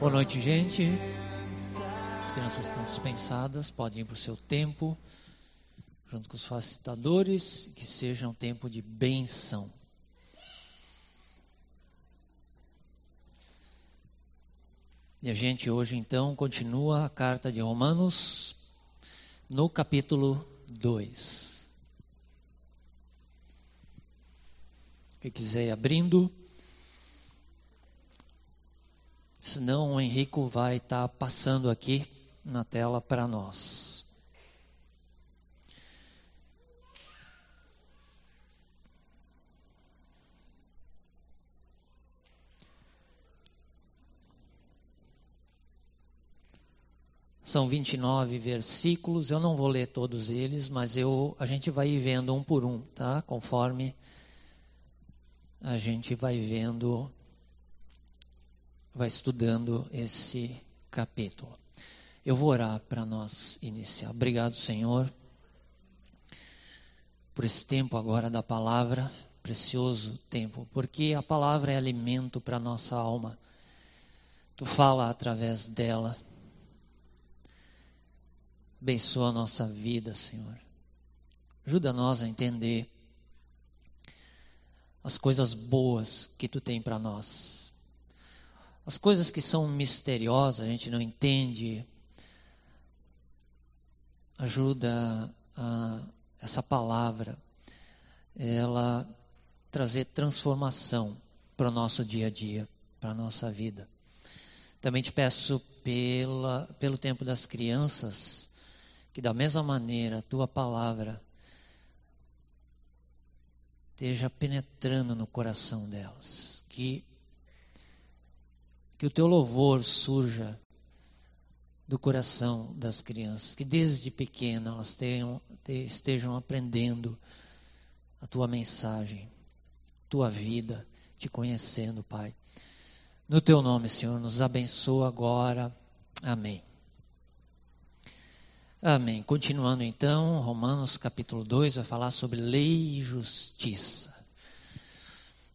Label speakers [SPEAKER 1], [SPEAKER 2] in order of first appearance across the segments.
[SPEAKER 1] Boa noite, gente. As crianças estão dispensadas, podem ir para o seu tempo, junto com os facilitadores, que seja um tempo de benção. E a gente hoje então continua a carta de Romanos no capítulo 2. Quem quiser ir abrindo. Senão o Henrico vai estar tá passando aqui na tela para nós. São 29 versículos, eu não vou ler todos eles, mas eu, a gente vai vendo um por um, tá? Conforme a gente vai vendo vai estudando esse capítulo. Eu vou orar para nós iniciar. Obrigado, Senhor, por esse tempo agora da palavra, precioso tempo, porque a palavra é alimento para nossa alma. Tu fala através dela. Abençoa a nossa vida, Senhor. Ajuda nós a entender as coisas boas que tu tem para nós as coisas que são misteriosas, a gente não entende, ajuda a, essa palavra, ela trazer transformação para o nosso dia a dia, para a nossa vida. Também te peço pela, pelo tempo das crianças, que da mesma maneira a tua palavra esteja penetrando no coração delas, que que o teu louvor surja do coração das crianças, que desde pequena elas tenham, estejam aprendendo a tua mensagem, tua vida, te conhecendo, Pai. No teu nome, Senhor, nos abençoa agora. Amém. Amém. Continuando então, Romanos capítulo 2 vai falar sobre lei e justiça.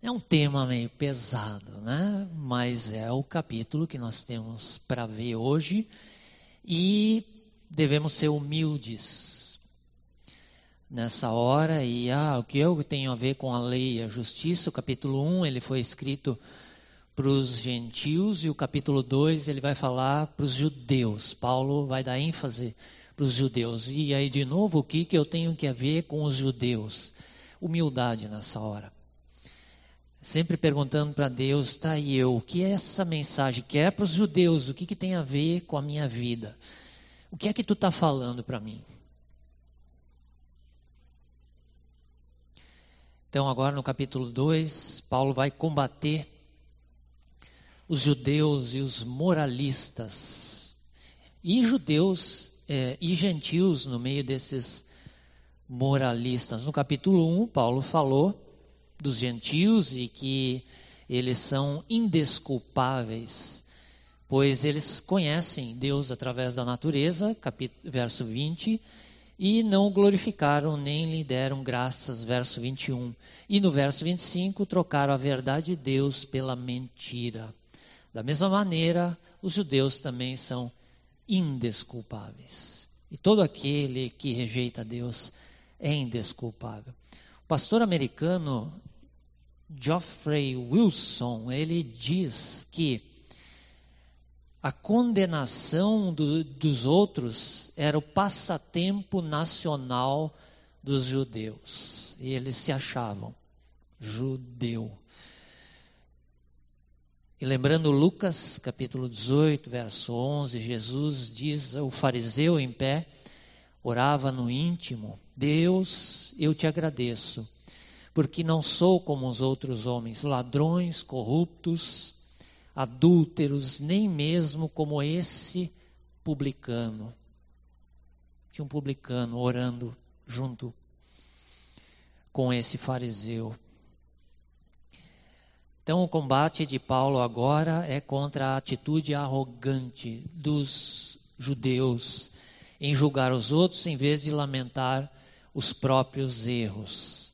[SPEAKER 1] É um tema meio pesado, né? Mas é o capítulo que nós temos para ver hoje e devemos ser humildes nessa hora. E ah, o que eu tenho a ver com a lei e a justiça? O capítulo 1 ele foi escrito para os gentios e o capítulo 2 ele vai falar para os judeus. Paulo vai dar ênfase para os judeus. E aí, de novo, o que, que eu tenho que ver com os judeus? Humildade nessa hora sempre perguntando para Deus, tá eu, o que é essa mensagem que é para os judeus? O que, que tem a ver com a minha vida? O que é que tu está falando para mim? Então, agora no capítulo 2, Paulo vai combater os judeus e os moralistas, e judeus é, e gentios no meio desses moralistas. No capítulo 1, Paulo falou dos gentios e que eles são indesculpáveis, pois eles conhecem Deus através da natureza, capítulo, verso 20, e não o glorificaram nem lhe deram graças, verso 21. E no verso 25, trocaram a verdade de Deus pela mentira. Da mesma maneira, os judeus também são indesculpáveis. E todo aquele que rejeita Deus é indesculpável. Pastor americano Geoffrey Wilson, ele diz que a condenação do, dos outros era o passatempo nacional dos judeus. E eles se achavam judeu. E lembrando Lucas, capítulo 18, verso 11, Jesus diz ao fariseu em pé, orava no íntimo: Deus, eu te agradeço porque não sou como os outros homens, ladrões, corruptos, adúlteros, nem mesmo como esse publicano. Tinha um publicano orando junto com esse fariseu. Então, o combate de Paulo agora é contra a atitude arrogante dos judeus em julgar os outros em vez de lamentar os próprios erros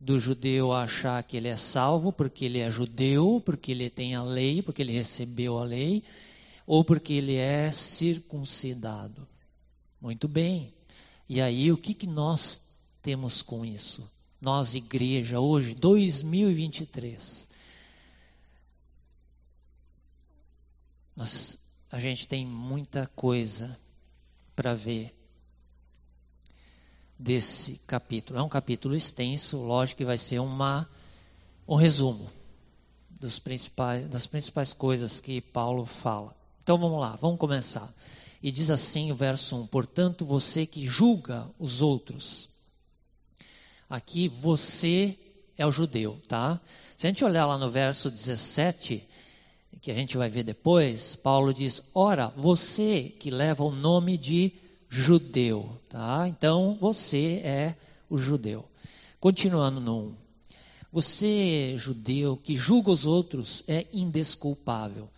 [SPEAKER 1] do judeu achar que ele é salvo porque ele é judeu, porque ele tem a lei, porque ele recebeu a lei, ou porque ele é circuncidado. Muito bem. E aí, o que, que nós temos com isso? Nós, igreja, hoje, 2023. Nós, a gente tem muita coisa para ver desse capítulo. É um capítulo extenso, lógico que vai ser uma, um resumo dos principais, das principais coisas que Paulo fala. Então vamos lá, vamos começar. E diz assim o verso 1: Portanto, você que julga os outros, aqui você é o judeu, tá? Se a gente olhar lá no verso 17, que a gente vai ver depois, Paulo diz: Ora, você que leva o nome de judeu, tá? Então você é o judeu. Continuando no 1. Você, judeu, que julga os outros, é indesculpável,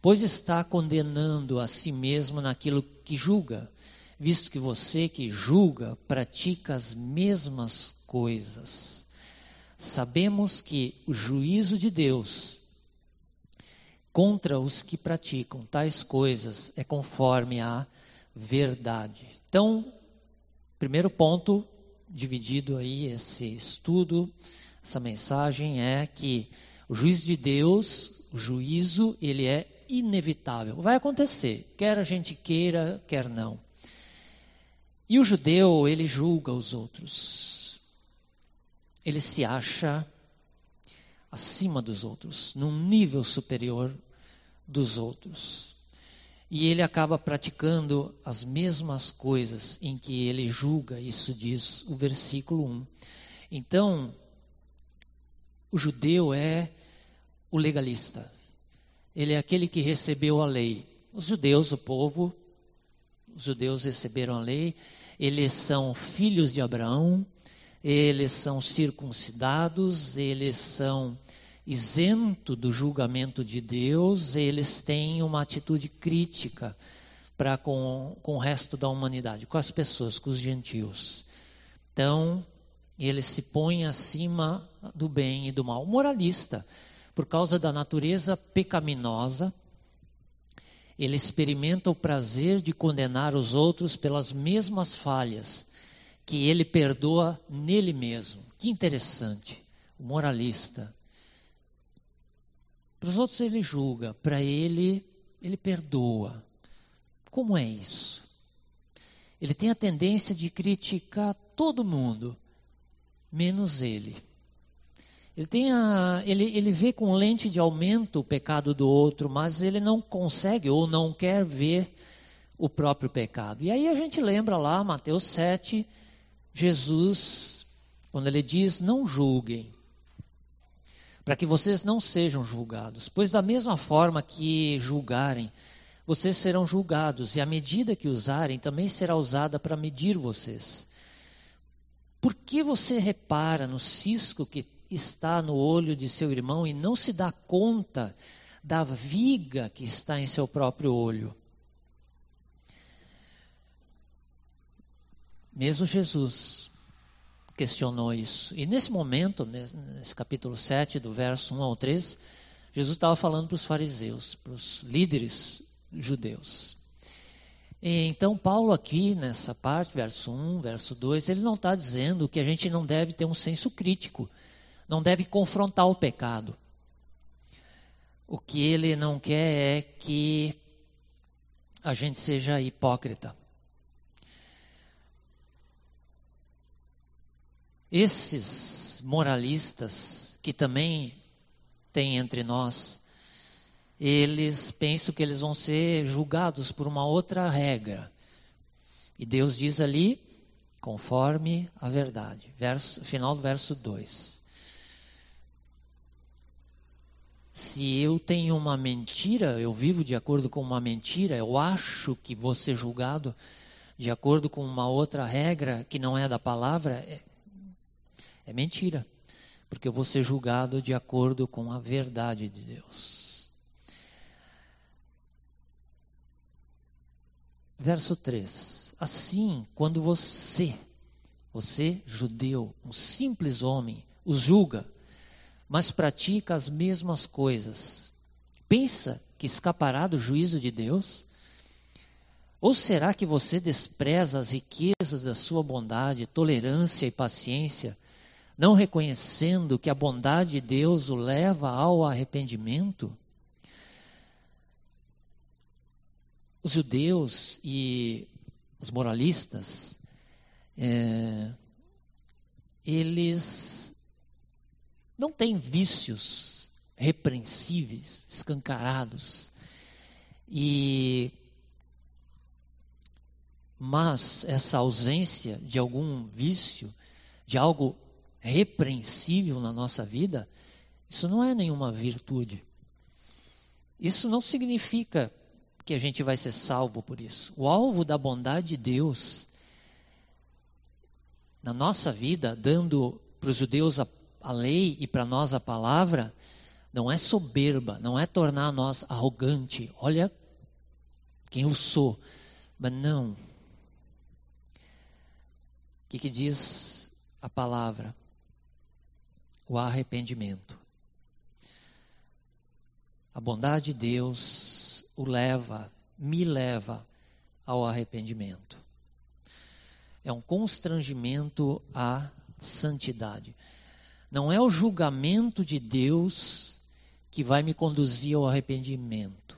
[SPEAKER 1] pois está condenando a si mesmo naquilo que julga, visto que você que julga pratica as mesmas coisas. Sabemos que o juízo de Deus contra os que praticam tais coisas é conforme a verdade. Então, primeiro ponto dividido aí esse estudo, essa mensagem é que o juízo de Deus, o juízo, ele é inevitável. Vai acontecer, quer a gente queira, quer não. E o judeu, ele julga os outros. Ele se acha acima dos outros, num nível superior dos outros. E ele acaba praticando as mesmas coisas em que ele julga, isso diz o versículo 1. Então, o judeu é o legalista. Ele é aquele que recebeu a lei. Os judeus, o povo, os judeus receberam a lei, eles são filhos de Abraão, eles são circuncidados, eles são isento do julgamento de Deus, eles têm uma atitude crítica para com, com o resto da humanidade, com as pessoas, com os gentios. Então, eles se põem acima do bem e do mal. Moralista, por causa da natureza pecaminosa, ele experimenta o prazer de condenar os outros pelas mesmas falhas que ele perdoa nele mesmo. Que interessante. O moralista para os outros ele julga, para ele, ele perdoa. Como é isso? Ele tem a tendência de criticar todo mundo, menos ele. Ele, tem a, ele, ele vê com lente de aumento o pecado do outro, mas ele não consegue ou não quer ver o próprio pecado. E aí a gente lembra lá, Mateus 7, Jesus, quando ele diz: Não julguem, para que vocês não sejam julgados. Pois, da mesma forma que julgarem, vocês serão julgados, e a medida que usarem também será usada para medir vocês. Por que você repara no cisco que está no olho de seu irmão e não se dá conta da viga que está em seu próprio olho? Mesmo Jesus, questionou isso. E nesse momento, nesse capítulo 7, do verso 1 ao 3, Jesus estava falando para os fariseus, para os líderes judeus. E então, Paulo, aqui nessa parte, verso 1, verso 2, ele não está dizendo que a gente não deve ter um senso crítico, não deve confrontar o pecado. O que ele não quer é que a gente seja hipócrita. Esses moralistas que também tem entre nós, eles pensam que eles vão ser julgados por uma outra regra. E Deus diz ali, conforme a verdade. Verso, final do verso 2. Se eu tenho uma mentira, eu vivo de acordo com uma mentira, eu acho que vou ser julgado de acordo com uma outra regra que não é da palavra, é, mentira, porque eu vou ser julgado de acordo com a verdade de Deus. Verso 3: Assim, quando você, você judeu, um simples homem, os julga, mas pratica as mesmas coisas, pensa que escapará do juízo de Deus? Ou será que você despreza as riquezas da sua bondade, tolerância e paciência, não reconhecendo que a bondade de Deus o leva ao arrependimento? Os judeus e os moralistas, é, eles não têm vícios repreensíveis, escancarados. E mas essa ausência de algum vício, de algo repreensível na nossa vida, isso não é nenhuma virtude. Isso não significa que a gente vai ser salvo por isso. O alvo da bondade de Deus na nossa vida, dando para os judeus a, a lei e para nós a palavra, não é soberba, não é tornar nós arrogante. Olha quem eu sou. Mas não, que, que diz a palavra? O arrependimento. A bondade de Deus o leva, me leva ao arrependimento. É um constrangimento à santidade. Não é o julgamento de Deus que vai me conduzir ao arrependimento,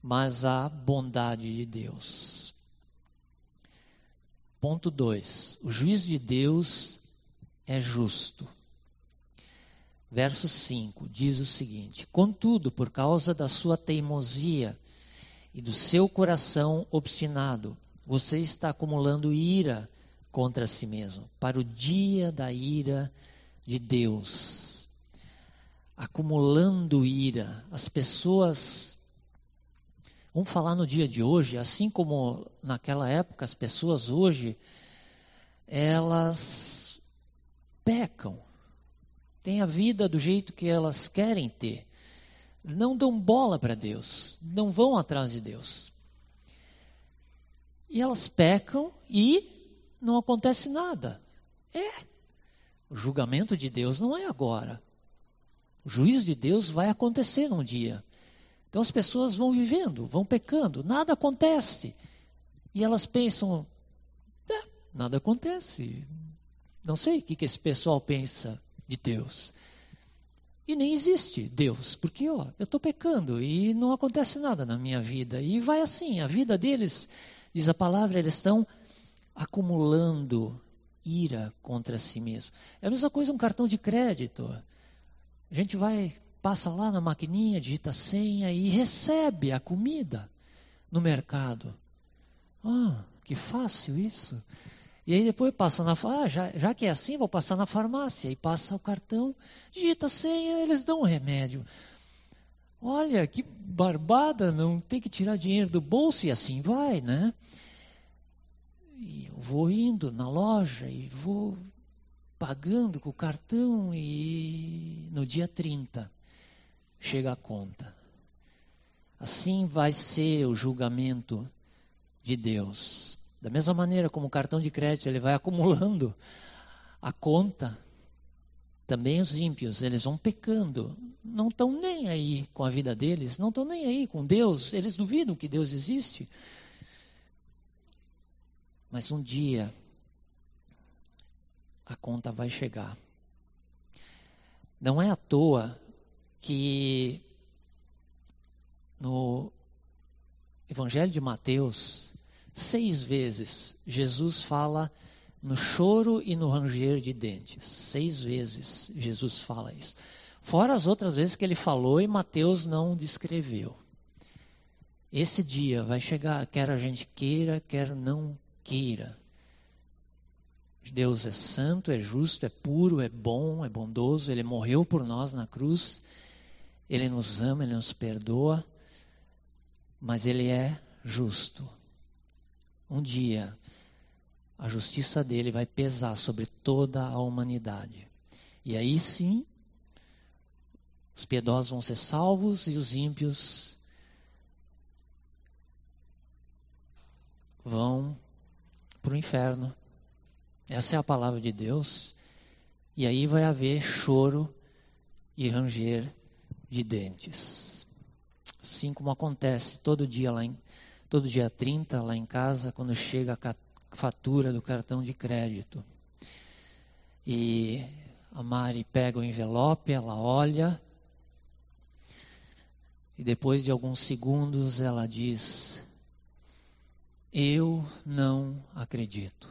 [SPEAKER 1] mas a bondade de Deus. Ponto 2. O juízo de Deus é justo. Verso 5 diz o seguinte: Contudo, por causa da sua teimosia e do seu coração obstinado, você está acumulando ira contra si mesmo, para o dia da ira de Deus. Acumulando ira. As pessoas Vamos falar no dia de hoje, assim como naquela época, as pessoas hoje, elas pecam, têm a vida do jeito que elas querem ter, não dão bola para Deus, não vão atrás de Deus. E elas pecam e não acontece nada. É. O julgamento de Deus não é agora. O juízo de Deus vai acontecer num dia. Então as pessoas vão vivendo, vão pecando, nada acontece. E elas pensam, ah, nada acontece. Não sei o que, que esse pessoal pensa de Deus. E nem existe Deus, porque ó, eu estou pecando e não acontece nada na minha vida. E vai assim, a vida deles, diz a palavra, eles estão acumulando ira contra si mesmo. É a mesma coisa um cartão de crédito. A gente vai passa lá na maquininha, digita a senha e recebe a comida no mercado. Ah, que fácil isso. E aí depois passa na ah, já, já que é assim, vou passar na farmácia e passa o cartão, digita a senha, eles dão o remédio. Olha, que barbada, não tem que tirar dinheiro do bolso e assim vai, né? E eu vou indo na loja e vou pagando com o cartão e no dia 30 chega a conta. Assim vai ser o julgamento de Deus. Da mesma maneira como o cartão de crédito ele vai acumulando a conta, também os ímpios, eles vão pecando, não estão nem aí com a vida deles, não estão nem aí com Deus, eles duvidam que Deus existe. Mas um dia a conta vai chegar. Não é à toa que no Evangelho de Mateus, seis vezes Jesus fala no choro e no ranger de dentes. Seis vezes Jesus fala isso. Fora as outras vezes que ele falou e Mateus não descreveu. Esse dia vai chegar, quer a gente queira, quer não queira. Deus é santo, é justo, é puro, é bom, é bondoso, ele morreu por nós na cruz ele nos ama, Ele nos perdoa, mas Ele é justo. Um dia, a justiça dele vai pesar sobre toda a humanidade. E aí sim, os piedosos vão ser salvos e os ímpios vão para o inferno. Essa é a palavra de Deus. E aí vai haver choro e ranger de dentes. Assim como acontece todo dia lá em todo dia 30 lá em casa, quando chega a fatura do cartão de crédito. E a Mari pega o envelope, ela olha, e depois de alguns segundos ela diz: Eu não acredito.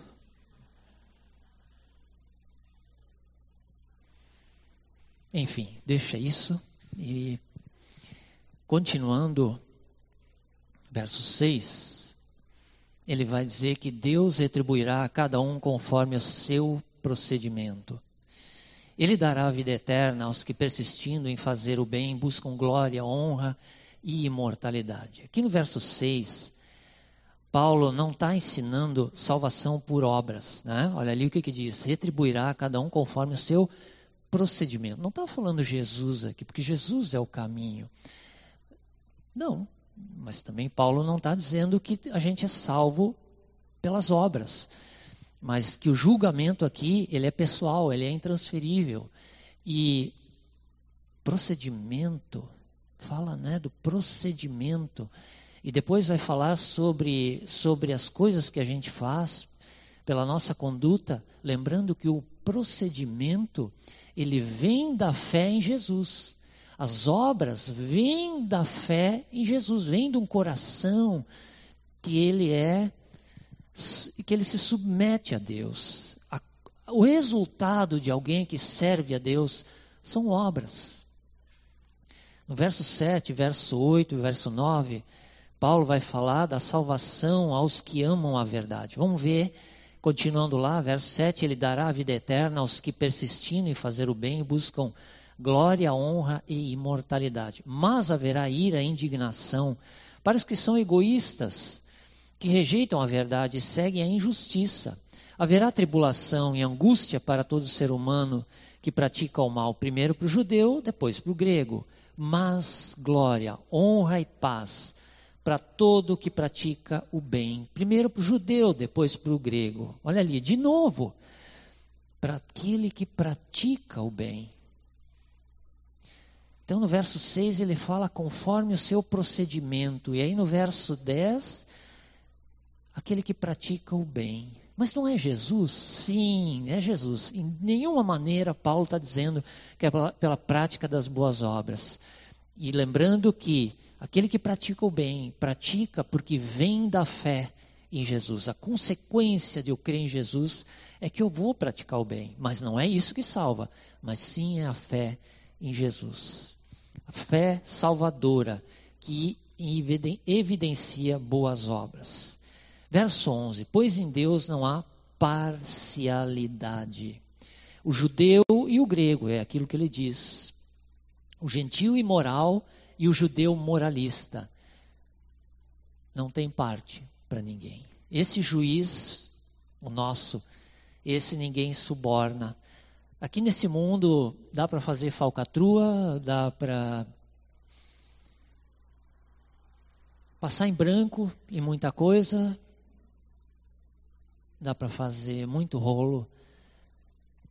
[SPEAKER 1] Enfim, deixa isso e continuando, verso 6, ele vai dizer que Deus retribuirá a cada um conforme o seu procedimento. Ele dará a vida eterna aos que, persistindo em fazer o bem, buscam glória, honra e imortalidade. Aqui no verso 6, Paulo não está ensinando salvação por obras. Né? Olha ali o que, que diz: retribuirá a cada um conforme o seu procedimento. Não está falando Jesus aqui, porque Jesus é o caminho. Não, mas também Paulo não está dizendo que a gente é salvo pelas obras mas que o julgamento aqui ele é pessoal, ele é intransferível e procedimento fala, né, do procedimento e depois vai falar sobre sobre as coisas que a gente faz pela nossa conduta, lembrando que o procedimento ele vem da fé em Jesus. As obras vêm da fé em Jesus, vêm de um coração que ele é que ele se submete a Deus. O resultado de alguém que serve a Deus são obras. No verso 7, verso 8 e verso 9, Paulo vai falar da salvação aos que amam a verdade. Vamos ver, continuando lá, verso 7, ele dará a vida eterna aos que persistindo em fazer o bem buscam glória, honra e imortalidade. Mas haverá ira e indignação para os que são egoístas que rejeitam a verdade e seguem a injustiça. Haverá tribulação e angústia para todo ser humano que pratica o mal, primeiro para o judeu, depois para o grego. Mas glória, honra e paz para todo que pratica o bem, primeiro para o judeu, depois para o grego. Olha ali, de novo, para aquele que pratica o bem. Então, no verso 6, ele fala conforme o seu procedimento. E aí, no verso 10, aquele que pratica o bem. Mas não é Jesus? Sim, é Jesus. Em nenhuma maneira Paulo está dizendo que é pela, pela prática das boas obras. E lembrando que aquele que pratica o bem, pratica porque vem da fé em Jesus. A consequência de eu crer em Jesus é que eu vou praticar o bem. Mas não é isso que salva, mas sim é a fé em Jesus. A fé salvadora que evidencia boas obras. Verso 11: Pois em Deus não há parcialidade. O judeu e o grego, é aquilo que ele diz. O gentil imoral e o judeu moralista. Não tem parte para ninguém. Esse juiz, o nosso, esse ninguém suborna. Aqui nesse mundo dá para fazer falcatrua, dá para passar em branco em muita coisa, dá para fazer muito rolo,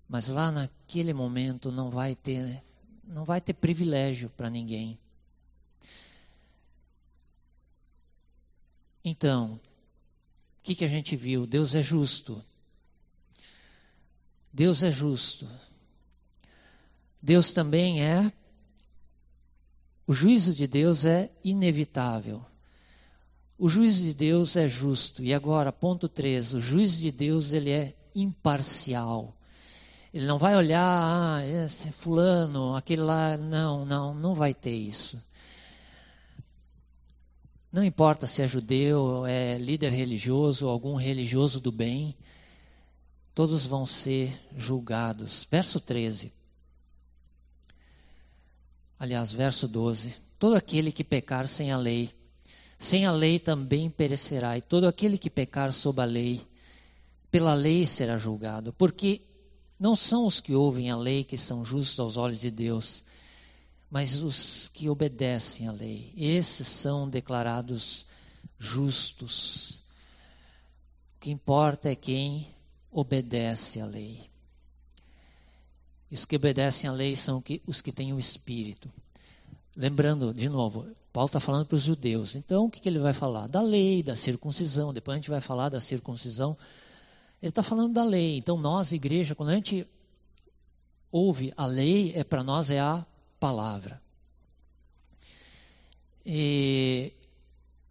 [SPEAKER 1] mas lá naquele momento não vai ter, não vai ter privilégio para ninguém. Então, o que, que a gente viu? Deus é justo. Deus é justo. Deus também é. O juízo de Deus é inevitável. O juízo de Deus é justo. E agora, ponto 3, o juízo de Deus ele é imparcial. Ele não vai olhar, ah, esse é fulano, aquele lá, não, não, não vai ter isso. Não importa se é judeu, é líder religioso, algum religioso do bem, todos vão ser julgados. Verso 13. Aliás, verso 12. Todo aquele que pecar sem a lei sem a lei também perecerá, e todo aquele que pecar sob a lei, pela lei será julgado, porque não são os que ouvem a lei que são justos aos olhos de Deus, mas os que obedecem à lei. Esses são declarados justos. O que importa é quem obedece à lei. Os que obedecem à lei são os que têm o Espírito. lembrando, de novo, Paulo está falando para os judeus. Então, o que, que ele vai falar? Da lei, da circuncisão. Depois a gente vai falar da circuncisão. Ele está falando da lei. Então, nós, igreja, quando a gente ouve a lei, é para nós é a palavra. E,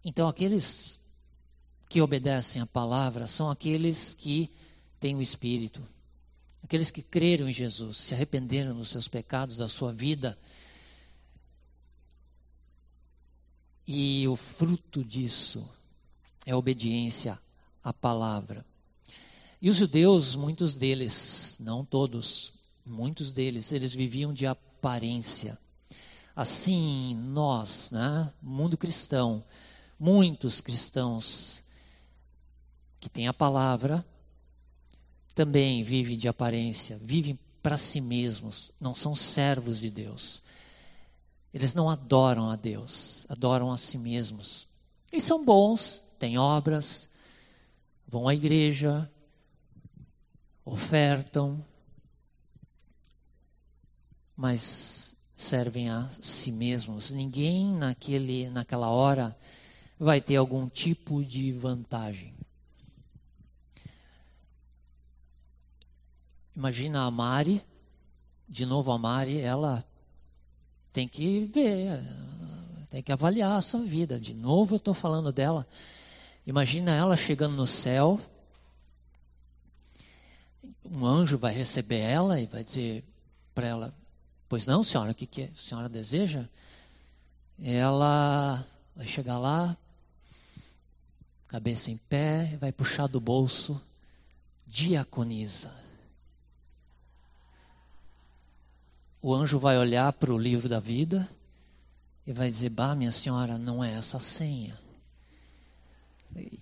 [SPEAKER 1] então, aqueles que obedecem a palavra são aqueles que têm o Espírito, aqueles que creram em Jesus, se arrependeram dos seus pecados, da sua vida. E o fruto disso é obediência à palavra. E os judeus, muitos deles, não todos, muitos deles, eles viviam de aparência. Assim, nós, né, mundo cristão, muitos cristãos que tem a palavra, também vivem de aparência, vivem para si mesmos, não são servos de Deus. Eles não adoram a Deus, adoram a si mesmos. E são bons, têm obras, vão à igreja, ofertam, mas servem a si mesmos. Ninguém naquele, naquela hora vai ter algum tipo de vantagem. Imagina a Mari, de novo a Mari, ela tem que ver, tem que avaliar a sua vida. De novo eu estou falando dela. Imagina ela chegando no céu, um anjo vai receber ela e vai dizer para ela: Pois não, senhora, o que, que a senhora deseja? Ela vai chegar lá, cabeça em pé, vai puxar do bolso, diaconiza. O anjo vai olhar para o livro da vida e vai dizer: Bah, minha senhora, não é essa a senha.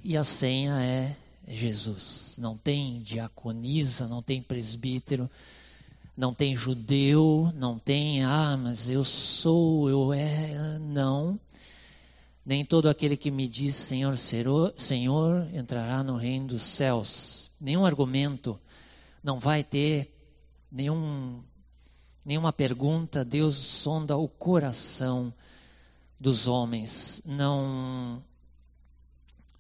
[SPEAKER 1] E a senha é Jesus. Não tem diaconisa, não tem presbítero, não tem judeu, não tem, ah, mas eu sou, eu é. Não. Nem todo aquele que me diz Senhor, Senhor entrará no reino dos céus. Nenhum argumento não vai ter nenhum nenhuma pergunta, Deus sonda o coração dos homens. Não,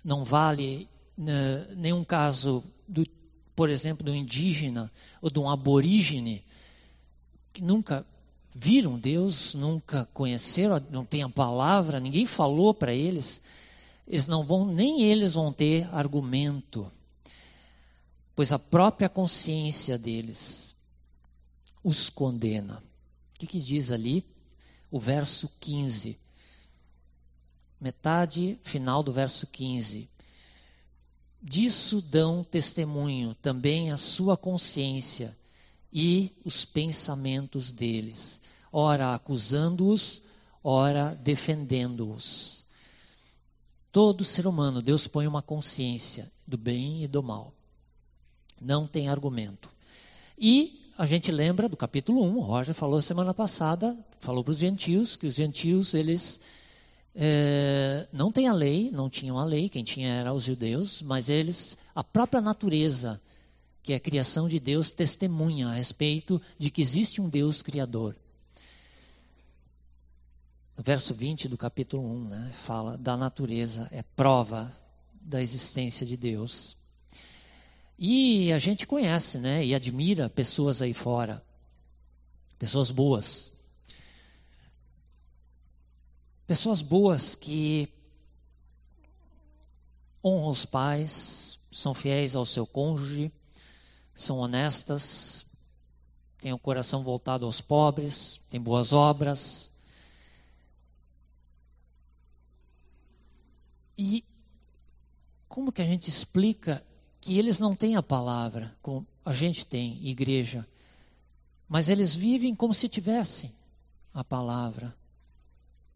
[SPEAKER 1] não vale né, nenhum caso, do, por exemplo, do indígena ou de um aborígene que nunca viram Deus, nunca conheceram, não tem a palavra, ninguém falou para eles. Eles não vão, nem eles vão ter argumento, pois a própria consciência deles os condena. O que, que diz ali? O verso 15. Metade final do verso 15. Disso dão testemunho também a sua consciência e os pensamentos deles, ora acusando-os, ora defendendo-os. Todo ser humano, Deus põe uma consciência do bem e do mal. Não tem argumento. E a gente lembra do capítulo 1, o Roger falou semana passada, falou para os gentios, que os gentios, eles é, não têm a lei, não tinham a lei, quem tinha era os judeus, mas eles, a própria natureza, que é a criação de Deus, testemunha a respeito de que existe um Deus criador. No verso 20 do capítulo 1, né, fala da natureza, é prova da existência de Deus. E a gente conhece, né? E admira pessoas aí fora. Pessoas boas. Pessoas boas que honram os pais, são fiéis ao seu cônjuge, são honestas, têm o coração voltado aos pobres, têm boas obras. E como que a gente explica que eles não têm a palavra, como a gente tem, igreja, mas eles vivem como se tivessem a palavra.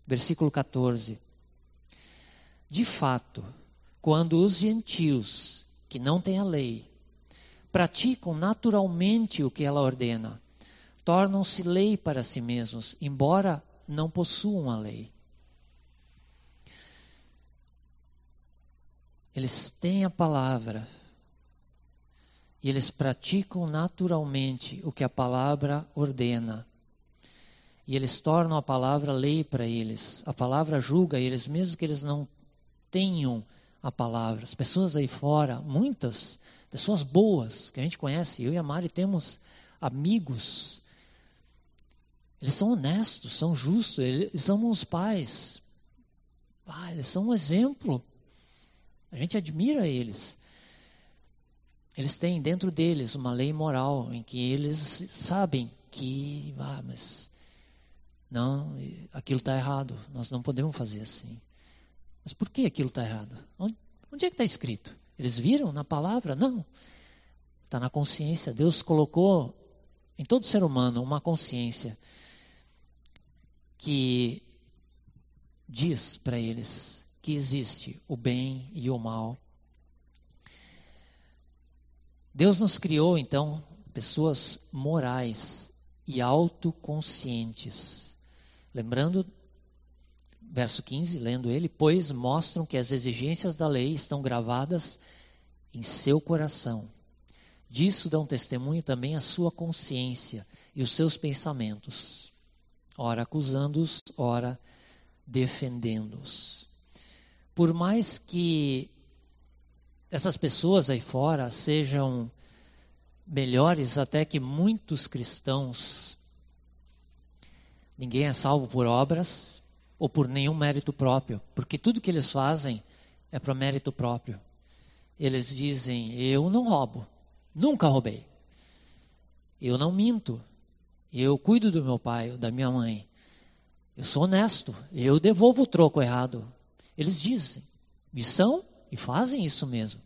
[SPEAKER 1] Versículo 14. De fato, quando os gentios, que não têm a lei, praticam naturalmente o que ela ordena, tornam-se lei para si mesmos, embora não possuam a lei. Eles têm a palavra, e eles praticam naturalmente o que a palavra ordena. e eles tornam a palavra lei para eles. A palavra julga eles, mesmo que eles não tenham a palavra. As pessoas aí fora, muitas pessoas boas que a gente conhece, eu e a Mari temos amigos. Eles são honestos, são justos, eles são uns pais. Ah, eles são um exemplo. A gente admira eles. Eles têm dentro deles uma lei moral em que eles sabem que, ah, mas não, aquilo está errado, nós não podemos fazer assim. Mas por que aquilo está errado? Onde, onde é que está escrito? Eles viram na palavra? Não. Está na consciência. Deus colocou em todo ser humano uma consciência que diz para eles que existe o bem e o mal. Deus nos criou, então, pessoas morais e autoconscientes. Lembrando, verso 15, lendo ele, pois mostram que as exigências da lei estão gravadas em seu coração. Disso dão testemunho também a sua consciência e os seus pensamentos, ora acusando-os, ora defendendo-os. Por mais que essas pessoas aí fora sejam melhores até que muitos cristãos, Ninguém é salvo por obras ou por nenhum mérito próprio, porque tudo que eles fazem é para mérito próprio. Eles dizem: Eu não roubo, nunca roubei. Eu não minto, eu cuido do meu pai, da minha mãe. Eu sou honesto, eu devolvo o troco errado. Eles dizem, e são, e fazem isso mesmo.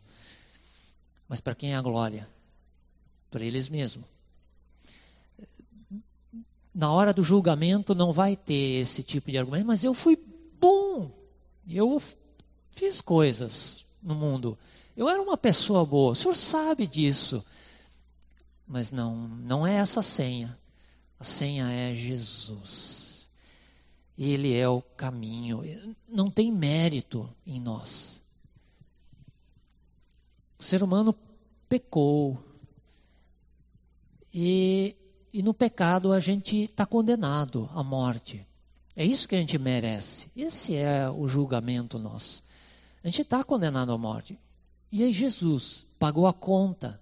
[SPEAKER 1] Mas para quem é a glória? Para eles mesmos na hora do julgamento não vai ter esse tipo de argumento, mas eu fui bom, eu fiz coisas no mundo, eu era uma pessoa boa, o senhor sabe disso. Mas não, não é essa a senha. A senha é Jesus. Ele é o caminho. Não tem mérito em nós. O ser humano pecou. E e no pecado a gente está condenado à morte. É isso que a gente merece. Esse é o julgamento nosso. A gente está condenado à morte. E aí Jesus pagou a conta.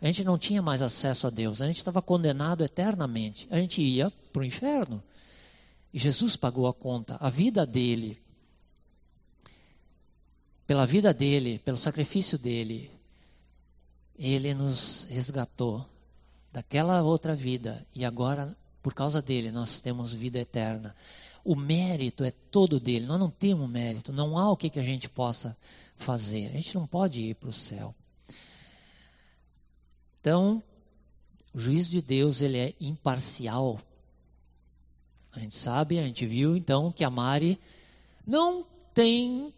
[SPEAKER 1] A gente não tinha mais acesso a Deus. A gente estava condenado eternamente. A gente ia para o inferno. E Jesus pagou a conta. A vida dele, pela vida dele, pelo sacrifício dele, ele nos resgatou daquela outra vida e agora, por causa dele, nós temos vida eterna. O mérito é todo dele, nós não temos mérito, não há o que, que a gente possa fazer, a gente não pode ir para o céu. Então, o juízo de Deus ele é imparcial. A gente sabe, a gente viu então que a Mari não tem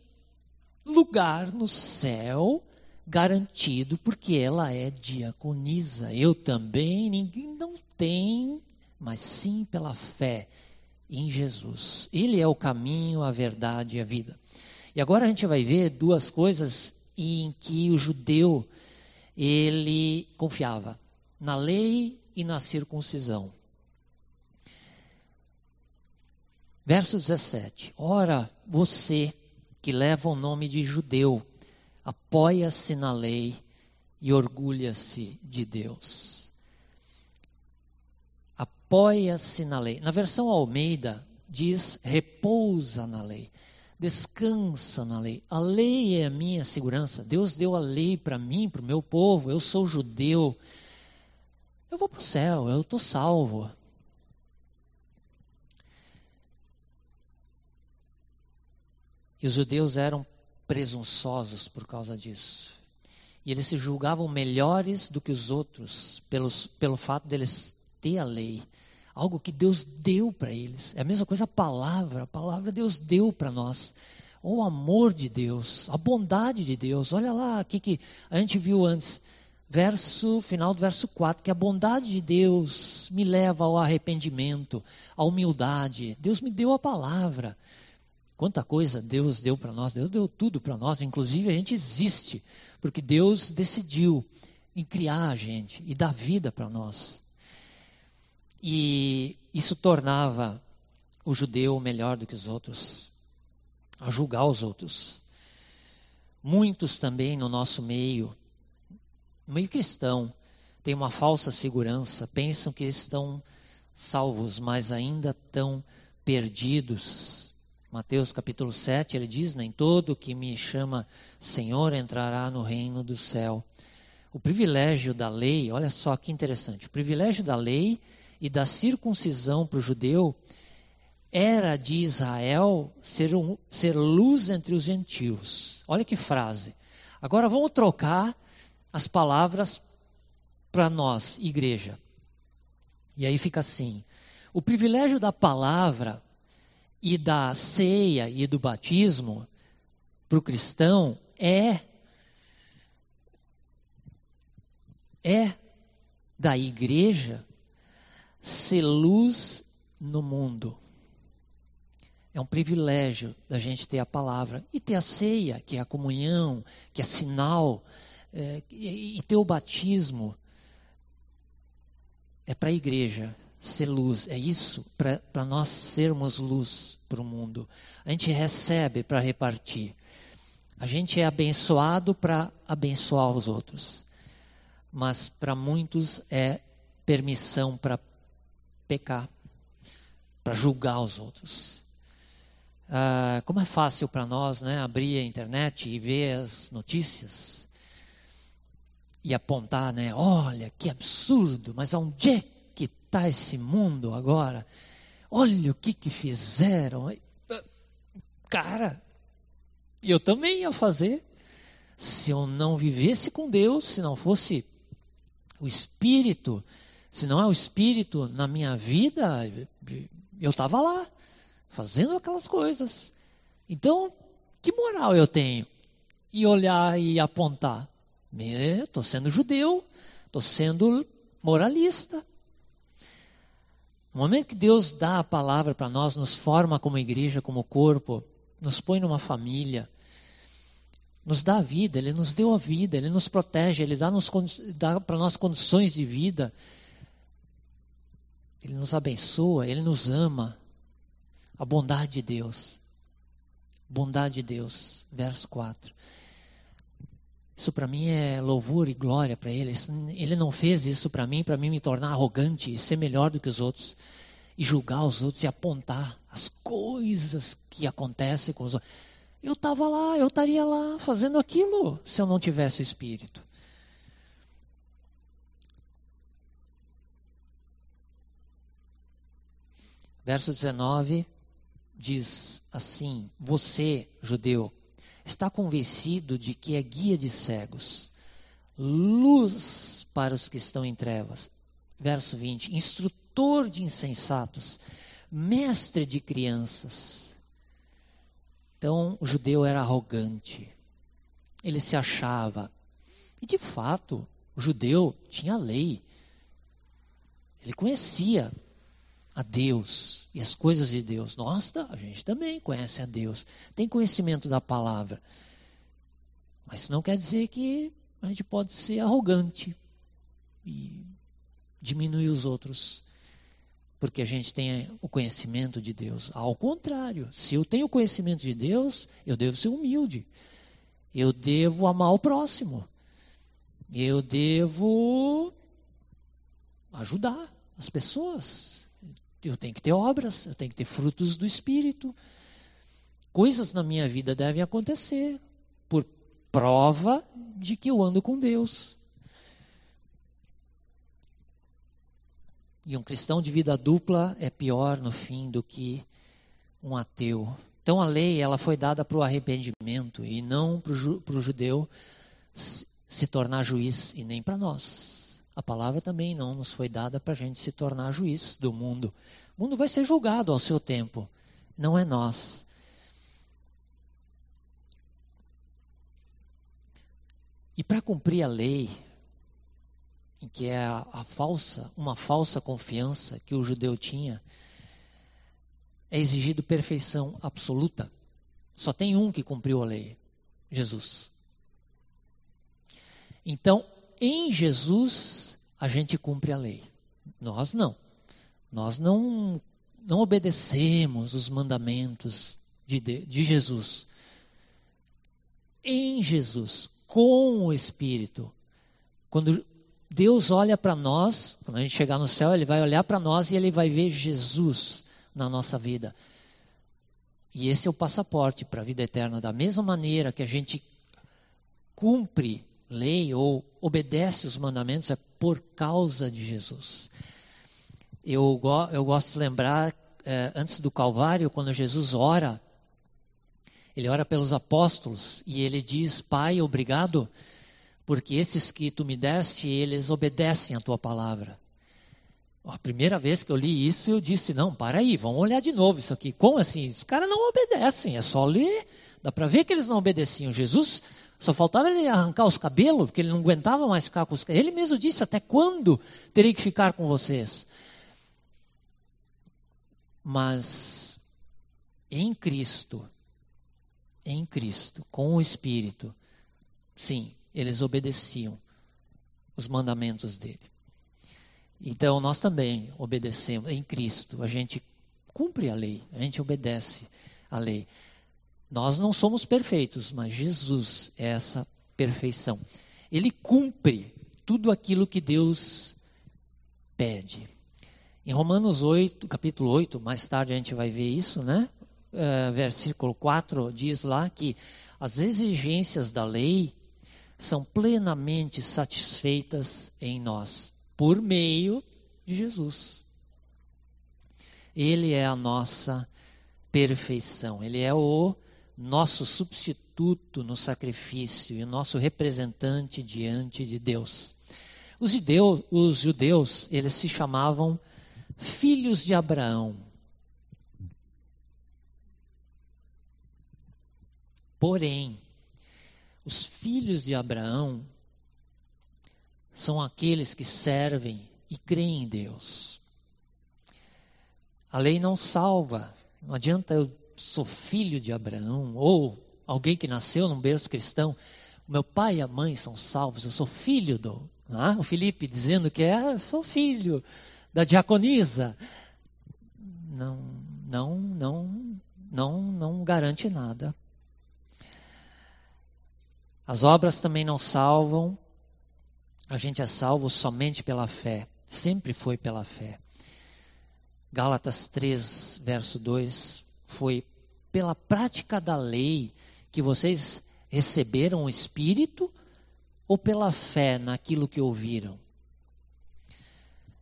[SPEAKER 1] lugar no céu garantido porque ela é diaconisa. Eu também, ninguém não tem, mas sim pela fé em Jesus. Ele é o caminho, a verdade e a vida. E agora a gente vai ver duas coisas em que o judeu ele confiava, na lei e na circuncisão. Verso 17. Ora, você que leva o nome de judeu, apoia-se na lei e orgulha-se de Deus. Apoia-se na lei. Na versão Almeida, diz repousa na lei, descansa na lei. A lei é a minha segurança. Deus deu a lei para mim, para o meu povo. Eu sou judeu. Eu vou para o céu, eu estou salvo. E os judeus eram presunçosos por causa disso. E eles se julgavam melhores do que os outros pelos, pelo fato deles ter a lei. Algo que Deus deu para eles. É a mesma coisa a palavra. A palavra Deus deu para nós. O amor de Deus, a bondade de Deus. Olha lá aqui que a gente viu antes. Verso, final do verso 4, que a bondade de Deus me leva ao arrependimento, à humildade. Deus me deu a palavra. Quanta coisa Deus deu para nós, Deus deu tudo para nós, inclusive a gente existe, porque Deus decidiu em criar a gente e dar vida para nós. E isso tornava o judeu melhor do que os outros, a julgar os outros. Muitos também no nosso meio, meio cristão, têm uma falsa segurança, pensam que estão salvos, mas ainda estão perdidos. Mateus capítulo 7, ele diz: Nem todo que me chama Senhor entrará no reino do céu. O privilégio da lei, olha só que interessante, o privilégio da lei e da circuncisão para o judeu era de Israel ser, um, ser luz entre os gentios. Olha que frase. Agora vamos trocar as palavras para nós, igreja. E aí fica assim: o privilégio da palavra e da ceia e do batismo para o cristão é é da igreja ser luz no mundo. É um privilégio da gente ter a palavra e ter a ceia, que é a comunhão, que é sinal, é, e, ter o batismo. É para a igreja ser luz, é isso, para nós sermos luz para o mundo. A gente recebe para repartir. A gente é abençoado para abençoar os outros. Mas para muitos é permissão para pecar, para julgar os outros. Ah, como é fácil para nós né, abrir a internet e ver as notícias e apontar, né? Olha que absurdo, mas onde é está esse mundo agora? Olha o que, que fizeram. Cara, eu também ia fazer. Se eu não vivesse com Deus, se não fosse o Espírito, se não é o Espírito na minha vida, eu estava lá fazendo aquelas coisas. Então, que moral eu tenho? E olhar e apontar. Estou sendo judeu, estou sendo moralista. No momento que Deus dá a palavra para nós, nos forma como igreja, como corpo, nos põe numa família, nos dá a vida, Ele nos deu a vida, Ele nos protege, Ele dá, dá para nós condições de vida, Ele nos abençoa, Ele nos ama. A bondade de Deus. Bondade de Deus. Verso 4. Isso para mim é louvor e glória para Ele. Ele não fez isso para mim, para mim me tornar arrogante e ser melhor do que os outros. E julgar os outros e apontar as coisas que acontecem com os outros. Eu estava lá, eu estaria lá fazendo aquilo se eu não tivesse o Espírito. Verso 19 diz assim: Você, judeu, está convencido de que é guia de cegos, luz para os que estão em trevas. Verso 20: Instrutor de insensatos, mestre de crianças. Então, o judeu era arrogante, ele se achava. E de fato, o judeu tinha lei, ele conhecia a Deus e as coisas de Deus. Nós, a gente também conhece a Deus, tem conhecimento da palavra. Mas isso não quer dizer que a gente pode ser arrogante e diminuir os outros, porque a gente tem o conhecimento de Deus. Ao contrário, se eu tenho o conhecimento de Deus, eu devo ser humilde. Eu devo amar o próximo. Eu devo ajudar as pessoas. Eu tenho que ter obras, eu tenho que ter frutos do Espírito. Coisas na minha vida devem acontecer por prova de que eu ando com Deus. E um cristão de vida dupla é pior no fim do que um ateu. Então a lei ela foi dada para o arrependimento e não para o judeu se tornar juiz e nem para nós. A palavra também não nos foi dada para a gente se tornar juiz do mundo. O mundo vai ser julgado ao seu tempo, não é nós. E para cumprir a lei, em que é a, a, falsa, uma falsa confiança que o judeu tinha, é exigido perfeição absoluta. Só tem um que cumpriu a lei, Jesus. Então, em Jesus a gente cumpre a lei. Nós não. Nós não, não obedecemos os mandamentos de, de Jesus. Em Jesus, com o Espírito. Quando Deus olha para nós, quando a gente chegar no céu, Ele vai olhar para nós e Ele vai ver Jesus na nossa vida. E esse é o passaporte para a vida eterna. Da mesma maneira que a gente cumpre lei ou obedece os mandamentos, é por causa de Jesus. Eu, eu gosto de lembrar, é, antes do Calvário, quando Jesus ora, ele ora pelos apóstolos e ele diz: Pai, obrigado, porque esses que tu me deste, eles obedecem a tua palavra. A primeira vez que eu li isso, eu disse: não, para aí, vamos olhar de novo isso aqui. Como assim? Os caras não obedecem, é só ler. Dá para ver que eles não obedeciam. Jesus só faltava ele arrancar os cabelos, porque ele não aguentava mais ficar com os cabelos. Ele mesmo disse: até quando terei que ficar com vocês? Mas em Cristo, em Cristo, com o Espírito, sim, eles obedeciam os mandamentos dele. Então nós também obedecemos em Cristo, a gente cumpre a lei, a gente obedece a lei. Nós não somos perfeitos, mas Jesus é essa perfeição. Ele cumpre tudo aquilo que Deus pede. Em Romanos 8, capítulo 8, mais tarde a gente vai ver isso, né? Uh, versículo 4 diz lá que as exigências da lei são plenamente satisfeitas em nós por meio de Jesus. Ele é a nossa perfeição, ele é o nosso substituto no sacrifício e nosso representante diante de Deus. Os judeus, os judeus eles se chamavam filhos de Abraão. Porém, os filhos de Abraão são aqueles que servem e creem em Deus. A lei não salva. Não adianta eu sou filho de Abraão ou alguém que nasceu num berço cristão. Meu pai e a mãe são salvos. Eu sou filho do. Né? O Felipe dizendo que é, sou filho da diaconisa. Não, não, não, não, não garante nada. As obras também não salvam. A gente é salvo somente pela fé. Sempre foi pela fé. Gálatas 3, verso 2. Foi pela prática da lei que vocês receberam o Espírito ou pela fé naquilo que ouviram?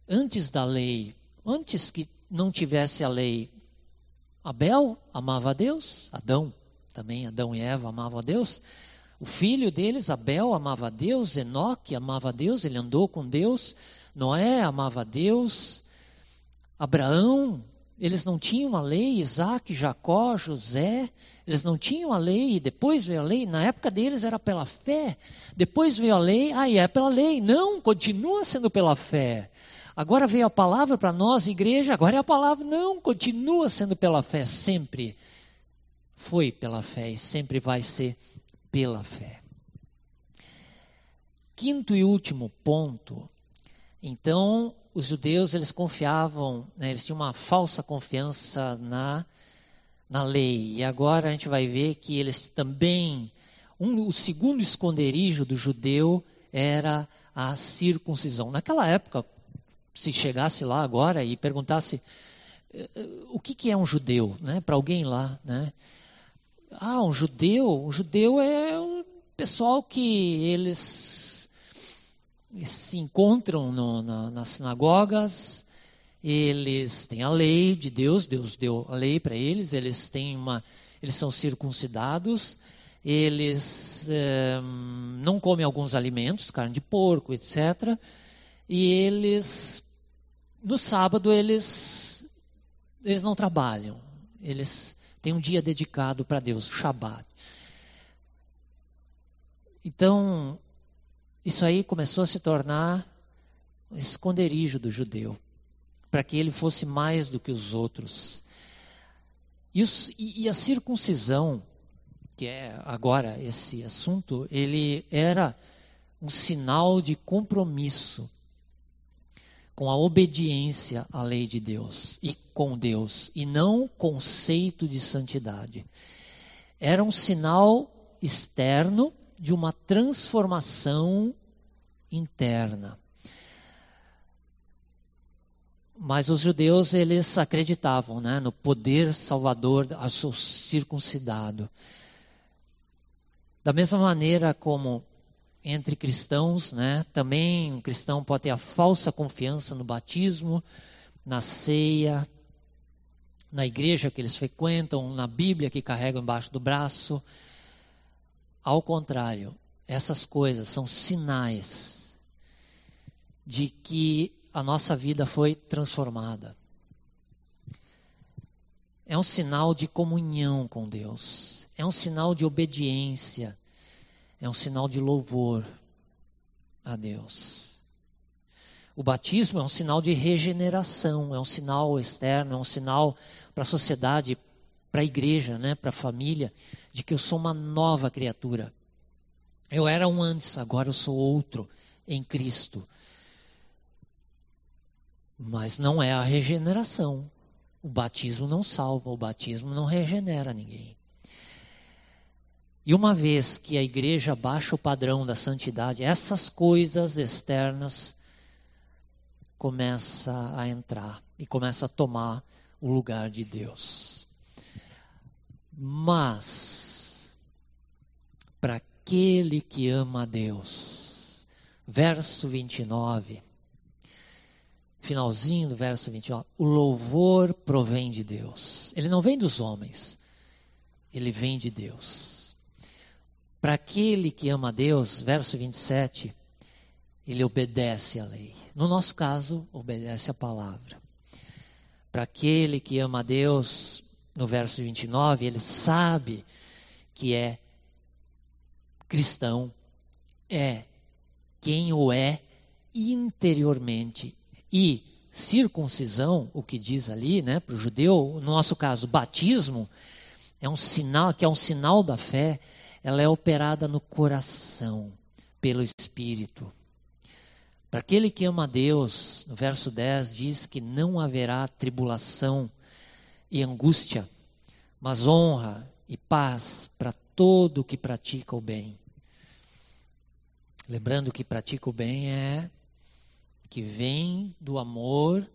[SPEAKER 1] Antes da lei, antes que não tivesse a lei, Abel amava a Deus, Adão também, Adão e Eva amavam a Deus, o filho deles, Abel, amava a Deus, Enoque amava a Deus, ele andou com Deus, Noé amava a Deus, Abraão, eles não tinham a lei, Isaac, Jacó, José, eles não tinham a lei, depois veio a lei, na época deles era pela fé, depois veio a lei, aí ah, é pela lei, não, continua sendo pela fé. Agora veio a palavra para nós, igreja, agora é a palavra, não, continua sendo pela fé, sempre foi pela fé e sempre vai ser pela fé. Quinto e último ponto. Então, os judeus eles confiavam, né, eles tinham uma falsa confiança na, na lei. E agora a gente vai ver que eles também, um, o segundo esconderijo do judeu era a circuncisão. Naquela época, se chegasse lá agora e perguntasse eh, eh, o que, que é um judeu, né, para alguém lá, né? Ah, um judeu, um judeu é o pessoal que eles se encontram no, na, nas sinagogas, eles têm a lei de Deus, Deus deu a lei para eles, eles têm uma, eles são circuncidados, eles é, não comem alguns alimentos, carne de porco, etc. E eles, no sábado, eles, eles não trabalham, eles tem um dia dedicado para Deus, o Shabat. Então, isso aí começou a se tornar esconderijo do judeu, para que ele fosse mais do que os outros. E, os, e, e a circuncisão, que é agora esse assunto, ele era um sinal de compromisso com a obediência à lei de Deus e com Deus, e não conceito de santidade. Era um sinal externo de uma transformação interna. Mas os judeus, eles acreditavam né, no poder salvador ao seu circuncidado. Da mesma maneira como entre cristãos, né? Também um cristão pode ter a falsa confiança no batismo, na ceia, na igreja que eles frequentam, na Bíblia que carregam embaixo do braço. Ao contrário, essas coisas são sinais de que a nossa vida foi transformada. É um sinal de comunhão com Deus, é um sinal de obediência é um sinal de louvor a Deus. O batismo é um sinal de regeneração, é um sinal externo, é um sinal para a sociedade, para a igreja, né, para a família, de que eu sou uma nova criatura. Eu era um antes, agora eu sou outro em Cristo. Mas não é a regeneração. O batismo não salva, o batismo não regenera ninguém. E uma vez que a igreja baixa o padrão da santidade, essas coisas externas começa a entrar e começa a tomar o lugar de Deus. Mas para aquele que ama a Deus, verso 29, finalzinho do verso 29, o louvor provém de Deus. Ele não vem dos homens, ele vem de Deus. Para aquele que ama a Deus, verso 27, ele obedece à lei. No nosso caso, obedece à palavra. Para aquele que ama a Deus, no verso 29, ele sabe que é cristão, é quem o é interiormente. E circuncisão, o que diz ali, né, para o judeu, no nosso caso, batismo, é um sinal, que é um sinal da fé, ela é operada no coração, pelo Espírito. Para aquele que ama a Deus, no verso 10 diz que não haverá tribulação e angústia, mas honra e paz para todo que pratica o bem. Lembrando que pratica o bem é que vem do amor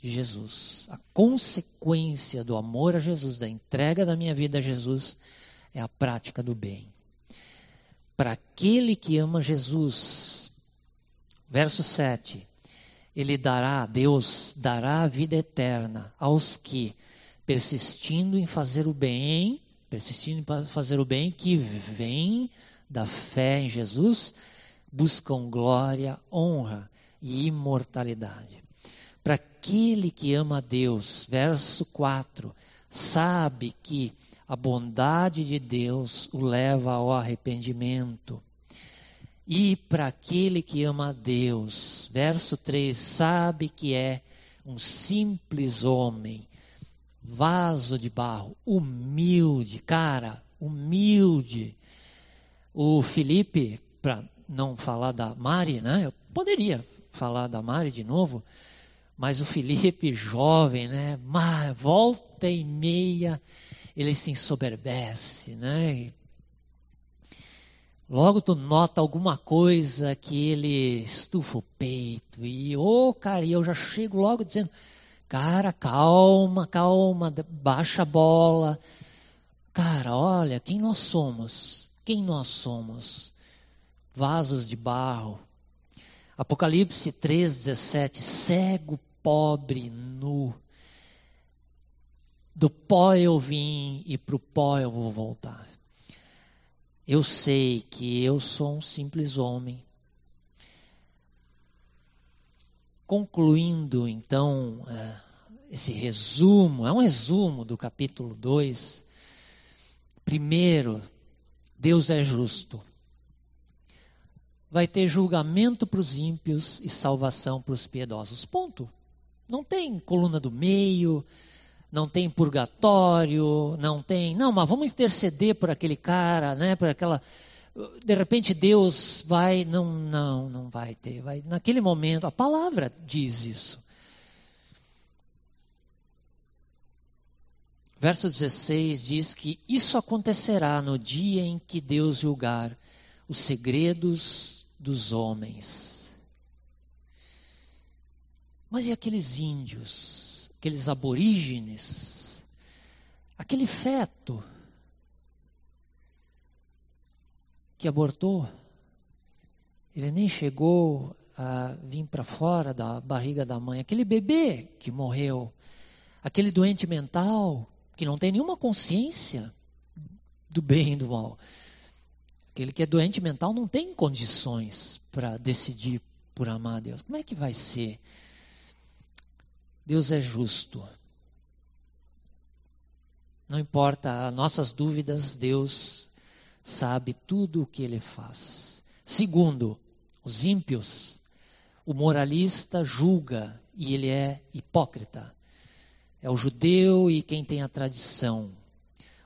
[SPEAKER 1] de Jesus. A consequência do amor a Jesus, da entrega da minha vida a Jesus, é a prática do bem. Para aquele que ama Jesus, verso 7, ele dará, Deus dará a vida eterna aos que, persistindo em fazer o bem, persistindo em fazer o bem, que vem da fé em Jesus, buscam glória, honra e imortalidade. Para aquele que ama a Deus, verso 4, sabe que a bondade de Deus o leva ao arrependimento. E para aquele que ama a Deus, verso 3, sabe que é um simples homem, vaso de barro, humilde, cara, humilde. O Felipe, para não falar da Mari, né? Eu poderia falar da Mari de novo, mas o Felipe, jovem, né? Volta e meia, ele se ensoberbece, né? Logo tu nota alguma coisa que ele estufa o peito. E, ô, oh, cara, e eu já chego logo dizendo, cara, calma, calma, baixa a bola. Cara, olha, quem nós somos? Quem nós somos? Vasos de barro. Apocalipse 3,17, cego, pobre, nu. Do pó eu vim e para o pó eu vou voltar. Eu sei que eu sou um simples homem. Concluindo, então, é, esse resumo, é um resumo do capítulo 2. Primeiro, Deus é justo. Vai ter julgamento para os ímpios e salvação para os piedosos. Ponto. Não tem coluna do meio, não tem purgatório, não tem. Não, mas vamos interceder por aquele cara, né? Por aquela. de repente Deus vai, não, não, não vai ter. Vai, naquele momento, a palavra diz isso. Verso 16 diz que isso acontecerá no dia em que Deus julgar os segredos dos homens. Mas e aqueles índios, aqueles aborígenes, aquele feto que abortou? Ele nem chegou a vir para fora da barriga da mãe. Aquele bebê que morreu, aquele doente mental que não tem nenhuma consciência do bem e do mal. Aquele que é doente mental não tem condições para decidir por amar a Deus. Como é que vai ser? Deus é justo. Não importa as nossas dúvidas, Deus sabe tudo o que ele faz. Segundo, os ímpios, o moralista julga e ele é hipócrita. É o judeu e quem tem a tradição.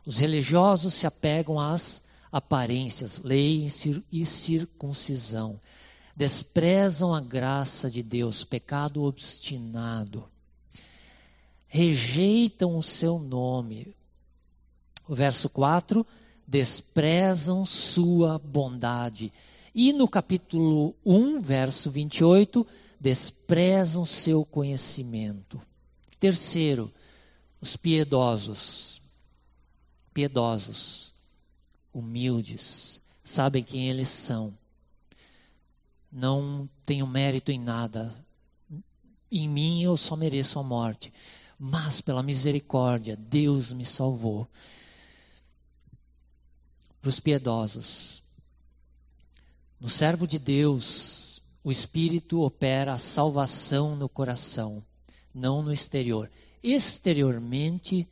[SPEAKER 1] Os religiosos se apegam às aparências, lei e circuncisão. Desprezam a graça de Deus, pecado obstinado. Rejeitam o seu nome. O verso 4, desprezam sua bondade. E no capítulo 1, verso 28, desprezam seu conhecimento. Terceiro, os piedosos. Piedosos, humildes, sabem quem eles são. Não tenho mérito em nada. Em mim eu só mereço a morte. Mas pela misericórdia, Deus me salvou. Para os piedosos, no servo de Deus, o Espírito opera a salvação no coração não no exterior. Exteriormente,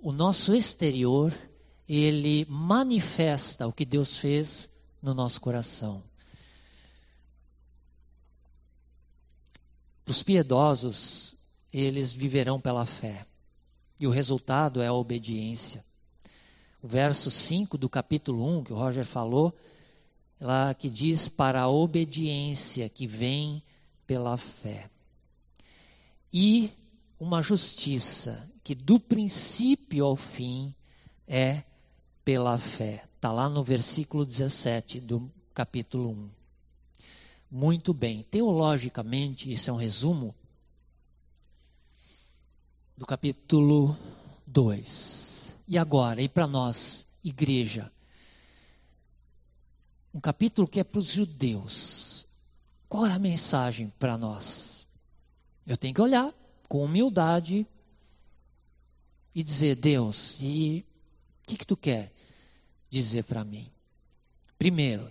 [SPEAKER 1] o nosso exterior, ele manifesta o que Deus fez no nosso coração. Os piedosos, eles viverão pela fé. E o resultado é a obediência. O verso 5 do capítulo 1, que o Roger falou, lá que diz: para a obediência que vem pela fé e uma justiça que do princípio ao fim é pela fé. Está lá no versículo 17 do capítulo 1. Muito bem. Teologicamente, isso é um resumo do capítulo 2. E agora, e para nós, igreja? Um capítulo que é para os judeus. Qual é a mensagem para nós? Eu tenho que olhar com humildade e dizer: Deus, e o que, que tu quer dizer para mim? Primeiro,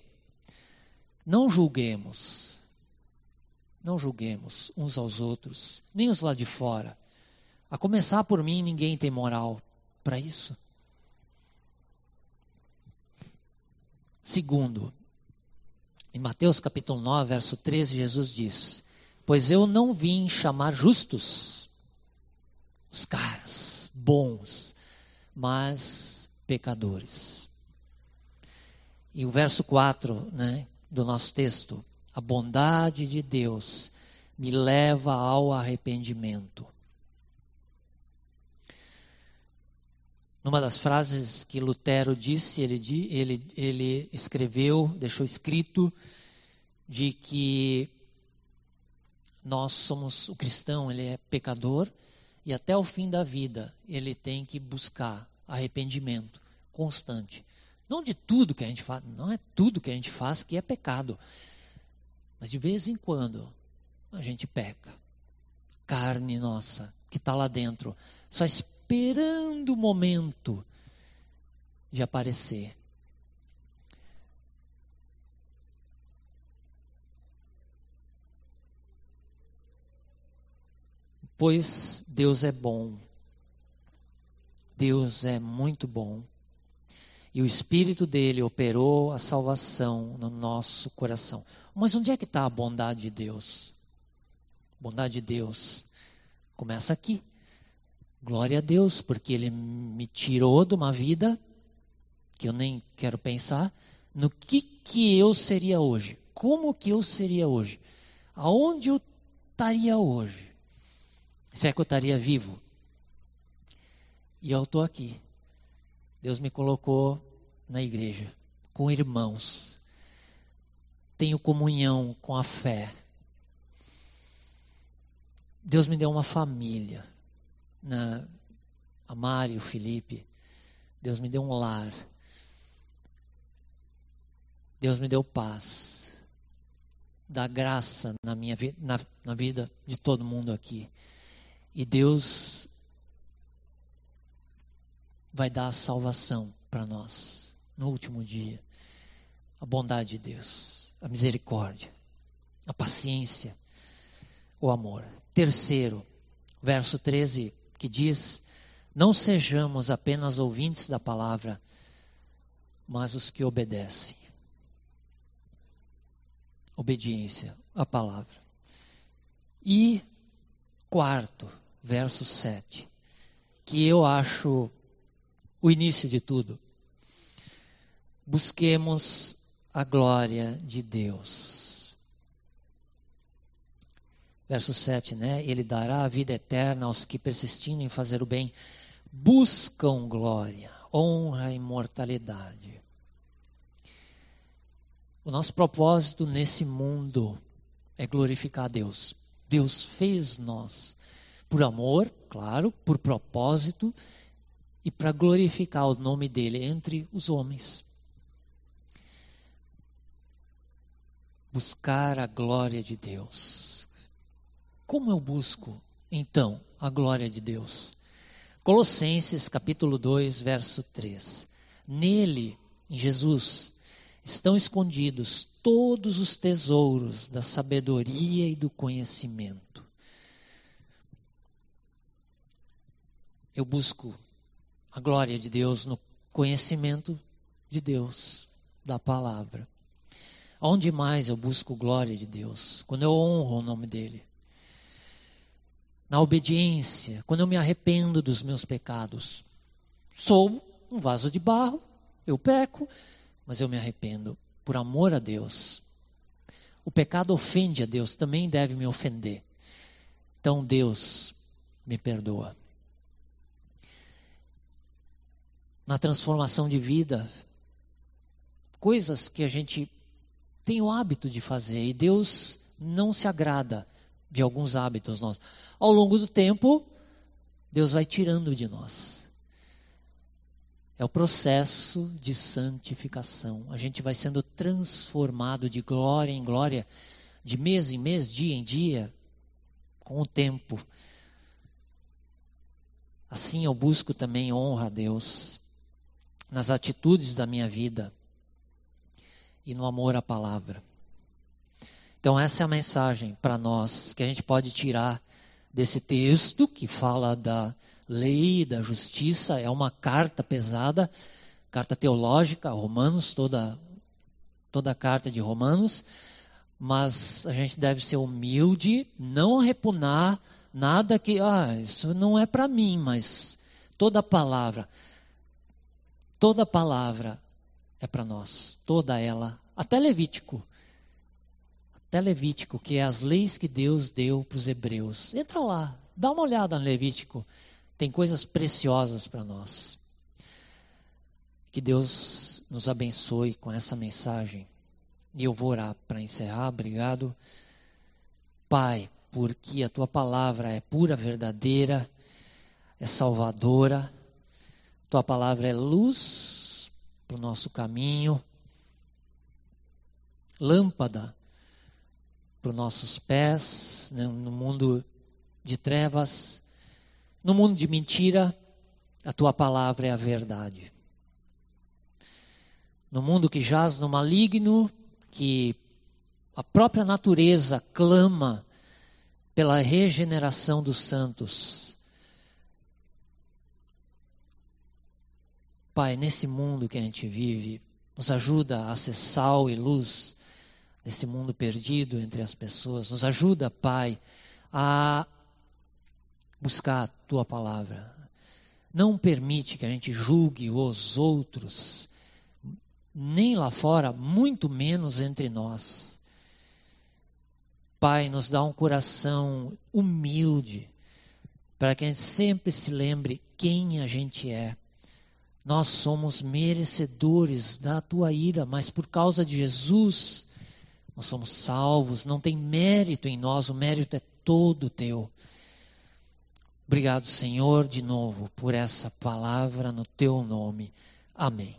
[SPEAKER 1] não julguemos, não julguemos uns aos outros, nem os lá de fora. A começar por mim, ninguém tem moral para isso. Segundo, em Mateus capítulo 9, verso 13, Jesus diz: Pois eu não vim chamar justos, os caras bons, mas pecadores. E o verso 4 né, do nosso texto: a bondade de Deus me leva ao arrependimento. Numa das frases que Lutero disse, ele, ele, ele escreveu, deixou escrito, de que nós somos o cristão, ele é pecador e até o fim da vida ele tem que buscar arrependimento constante. Não de tudo que a gente faz, não é tudo que a gente faz que é pecado. Mas de vez em quando a gente peca. Carne nossa que está lá dentro, só esperando o momento de aparecer. Pois Deus é bom. Deus é muito bom. E o Espírito dele operou a salvação no nosso coração. Mas onde é que está a bondade de Deus? Bondade de Deus começa aqui. Glória a Deus, porque ele me tirou de uma vida que eu nem quero pensar, no que que eu seria hoje? Como que eu seria hoje? Aonde eu estaria hoje? Se é que eu estaria vivo? E eu estou aqui. Deus me colocou na igreja, com irmãos. Tenho comunhão com a fé. Deus me deu uma família. Na, a Mari, o Felipe. Deus me deu um lar. Deus me deu paz. Dá graça na minha na, na vida de todo mundo aqui. E Deus vai dar a salvação para nós no último dia. A bondade de Deus, a misericórdia, a paciência, o amor. Terceiro, verso 13, que diz: Não sejamos apenas ouvintes da palavra, mas os que obedecem obediência à palavra. E quarto, verso 7, que eu acho o início de tudo. Busquemos a glória de Deus. Verso 7, né? Ele dará a vida eterna aos que persistindo em fazer o bem buscam glória, honra e imortalidade. O nosso propósito nesse mundo é glorificar a Deus. Deus fez nós por amor, claro, por propósito e para glorificar o nome dele entre os homens. Buscar a glória de Deus. Como eu busco, então, a glória de Deus? Colossenses capítulo 2, verso 3. Nele, em Jesus, estão escondidos todos os tesouros da sabedoria e do conhecimento. Eu busco a glória de Deus no conhecimento de Deus, da palavra. Onde mais eu busco glória de Deus? Quando eu honro o nome dele. Na obediência, quando eu me arrependo dos meus pecados. Sou um vaso de barro, eu peco, mas eu me arrependo por amor a Deus. O pecado ofende a Deus, também deve me ofender. Então Deus me perdoa. Na transformação de vida, coisas que a gente tem o hábito de fazer e Deus não se agrada de alguns hábitos nossos. Ao longo do tempo, Deus vai tirando de nós. É o processo de santificação. A gente vai sendo transformado de glória em glória, de mês em mês, dia em dia, com o tempo. Assim eu busco também honra a Deus nas atitudes da minha vida e no amor à palavra. Então, essa é a mensagem para nós que a gente pode tirar desse texto que fala da lei, da justiça, é uma carta pesada, carta teológica, Romanos, toda, toda a carta de Romanos, mas a gente deve ser humilde, não repunar nada que, ah, isso não é para mim, mas toda palavra, toda palavra é para nós, toda ela, até Levítico, até Levítico, que é as leis que Deus deu para os hebreus. Entra lá, dá uma olhada no Levítico tem coisas preciosas para nós. Que Deus nos abençoe com essa mensagem. E eu vou orar para encerrar. Obrigado, Pai, porque a tua palavra é pura, verdadeira, é salvadora. Tua palavra é luz para o nosso caminho, lâmpada para os nossos pés né, no mundo de trevas no mundo de mentira, a tua palavra é a verdade. No mundo que jaz no maligno, que a própria natureza clama pela regeneração dos santos. Pai, nesse mundo que a gente vive, nos ajuda a ser sal e luz nesse mundo perdido entre as pessoas. Nos ajuda, Pai, a buscar a tua palavra. Não permite que a gente julgue os outros nem lá fora, muito menos entre nós. Pai, nos dá um coração humilde, para que a gente sempre se lembre quem a gente é. Nós somos merecedores da tua ira, mas por causa de Jesus, nós somos salvos, não tem mérito em nós, o mérito é todo teu. Obrigado, Senhor, de novo, por essa palavra no teu nome. Amém.